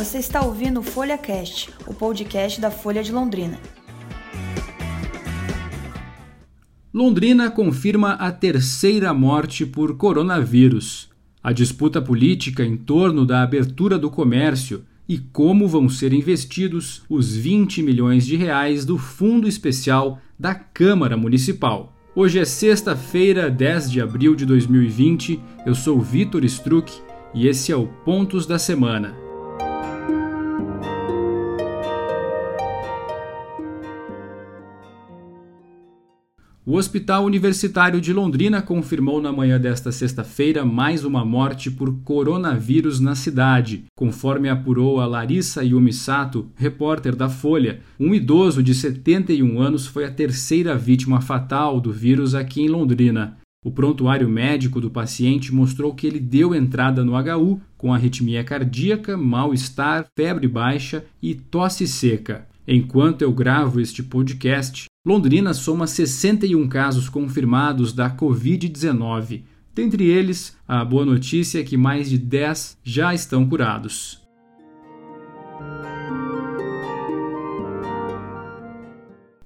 Você está ouvindo o Folha Cast, o podcast da Folha de Londrina. Londrina confirma a terceira morte por coronavírus. A disputa política em torno da abertura do comércio e como vão ser investidos os 20 milhões de reais do Fundo Especial da Câmara Municipal. Hoje é sexta-feira, 10 de abril de 2020. Eu sou Vitor Struck e esse é o Pontos da Semana. O Hospital Universitário de Londrina confirmou na manhã desta sexta-feira mais uma morte por coronavírus na cidade. Conforme apurou a Larissa Yumisato, repórter da Folha, um idoso de 71 anos foi a terceira vítima fatal do vírus aqui em Londrina. O prontuário médico do paciente mostrou que ele deu entrada no HU com arritmia cardíaca, mal-estar, febre baixa e tosse seca. Enquanto eu gravo este podcast, Londrina soma 61 casos confirmados da Covid-19. Dentre eles, a boa notícia é que mais de 10 já estão curados.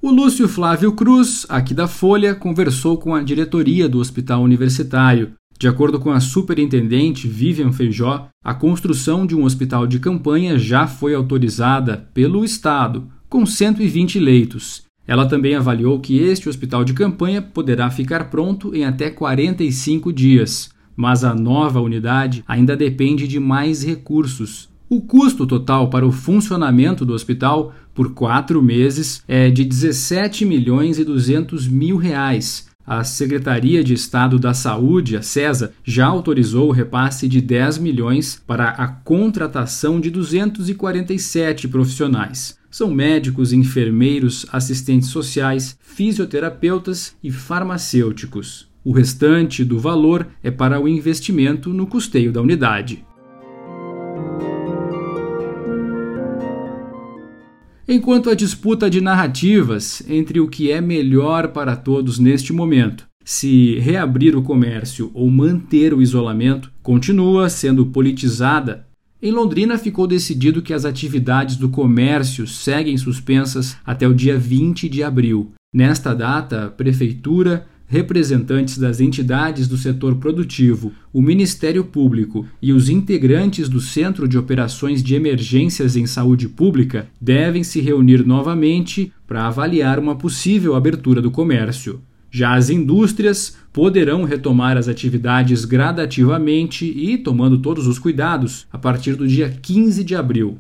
O Lúcio Flávio Cruz, aqui da Folha, conversou com a diretoria do Hospital Universitário. De acordo com a superintendente Vivian Feijó, a construção de um hospital de campanha já foi autorizada pelo Estado, com 120 leitos. Ela também avaliou que este hospital de campanha poderá ficar pronto em até 45 dias, mas a nova unidade ainda depende de mais recursos. O custo total para o funcionamento do hospital por quatro meses é de 17 milhões e 200 mil reais. A Secretaria de Estado da Saúde, a CESA, já autorizou o repasse de 10 milhões para a contratação de 247 profissionais. São médicos, enfermeiros, assistentes sociais, fisioterapeutas e farmacêuticos. O restante do valor é para o investimento no custeio da unidade. Enquanto a disputa de narrativas entre o que é melhor para todos neste momento, se reabrir o comércio ou manter o isolamento, continua sendo politizada em Londrina ficou decidido que as atividades do comércio seguem suspensas até o dia 20 de abril. Nesta data, a Prefeitura, representantes das entidades do setor produtivo, o Ministério Público e os integrantes do Centro de Operações de Emergências em Saúde Pública devem se reunir novamente para avaliar uma possível abertura do comércio. Já as indústrias poderão retomar as atividades gradativamente e tomando todos os cuidados a partir do dia 15 de abril.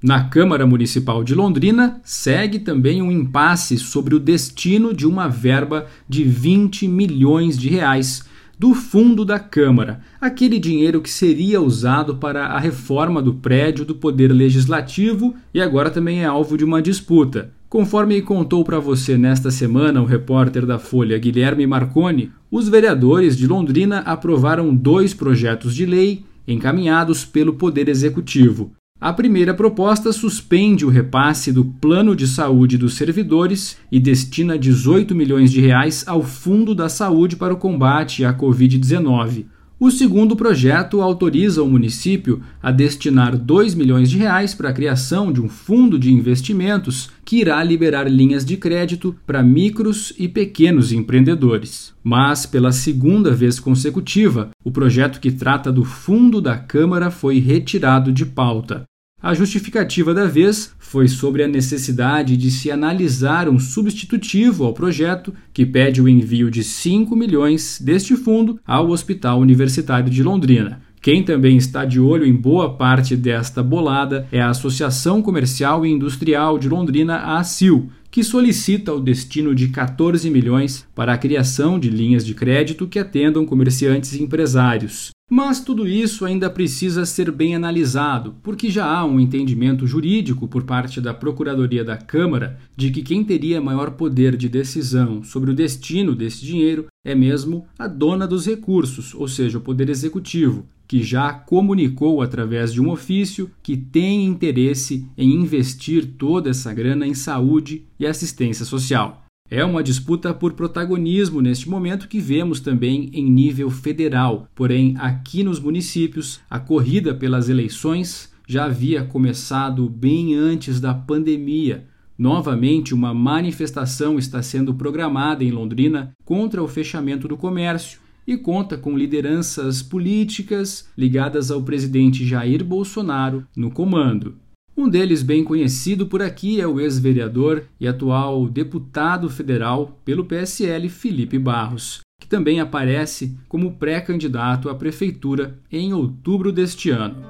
Na Câmara Municipal de Londrina, segue também um impasse sobre o destino de uma verba de 20 milhões de reais do fundo da Câmara, aquele dinheiro que seria usado para a reforma do prédio do Poder Legislativo e agora também é alvo de uma disputa. Conforme contou para você nesta semana o repórter da Folha Guilherme Marconi, os vereadores de Londrina aprovaram dois projetos de lei encaminhados pelo Poder Executivo. A primeira proposta suspende o repasse do plano de saúde dos servidores e destina 18 milhões de reais ao Fundo da Saúde para o combate à Covid-19. O segundo projeto autoriza o município a destinar 2 milhões de reais para a criação de um fundo de investimentos que irá liberar linhas de crédito para micros e pequenos empreendedores. Mas, pela segunda vez consecutiva, o projeto que trata do fundo da Câmara foi retirado de pauta. A justificativa da vez foi sobre a necessidade de se analisar um substitutivo ao projeto que pede o envio de 5 milhões deste fundo ao Hospital Universitário de Londrina. Quem também está de olho em boa parte desta bolada é a Associação Comercial e Industrial de Londrina, ACIL, que solicita o destino de 14 milhões para a criação de linhas de crédito que atendam comerciantes e empresários. Mas tudo isso ainda precisa ser bem analisado, porque já há um entendimento jurídico por parte da Procuradoria da Câmara de que quem teria maior poder de decisão sobre o destino desse dinheiro é mesmo a dona dos recursos, ou seja, o Poder Executivo, que já comunicou através de um ofício que tem interesse em investir toda essa grana em saúde e assistência social. É uma disputa por protagonismo neste momento que vemos também em nível federal. Porém, aqui nos municípios, a corrida pelas eleições já havia começado bem antes da pandemia. Novamente, uma manifestação está sendo programada em Londrina contra o fechamento do comércio e conta com lideranças políticas ligadas ao presidente Jair Bolsonaro no comando. Um deles, bem conhecido por aqui, é o ex-vereador e atual deputado federal pelo PSL, Felipe Barros, que também aparece como pré-candidato à prefeitura em outubro deste ano.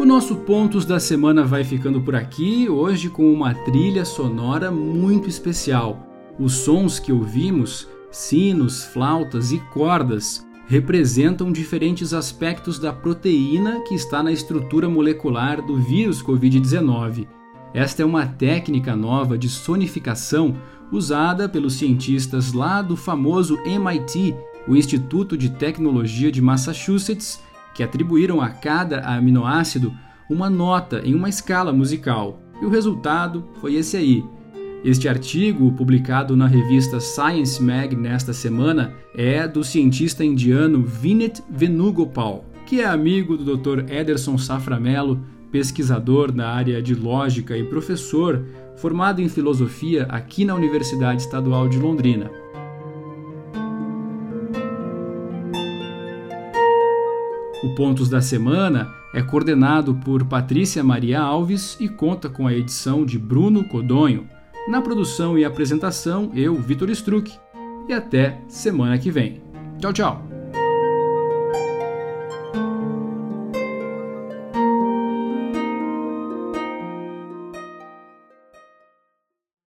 O nosso Pontos da Semana vai ficando por aqui, hoje com uma trilha sonora muito especial. Os sons que ouvimos Sinos, flautas e cordas representam diferentes aspectos da proteína que está na estrutura molecular do vírus Covid-19. Esta é uma técnica nova de sonificação usada pelos cientistas lá do famoso MIT, o Instituto de Tecnologia de Massachusetts, que atribuíram a cada aminoácido uma nota em uma escala musical. E o resultado foi esse aí, este artigo, publicado na revista Science Mag nesta semana, é do cientista indiano Vinit Venugopal, que é amigo do Dr. Ederson Saframelo, pesquisador na área de lógica e professor formado em filosofia aqui na Universidade Estadual de Londrina. O Pontos da Semana é coordenado por Patrícia Maria Alves e conta com a edição de Bruno Codonho. Na produção e apresentação, eu, Vitor Struck. E até semana que vem. Tchau, tchau!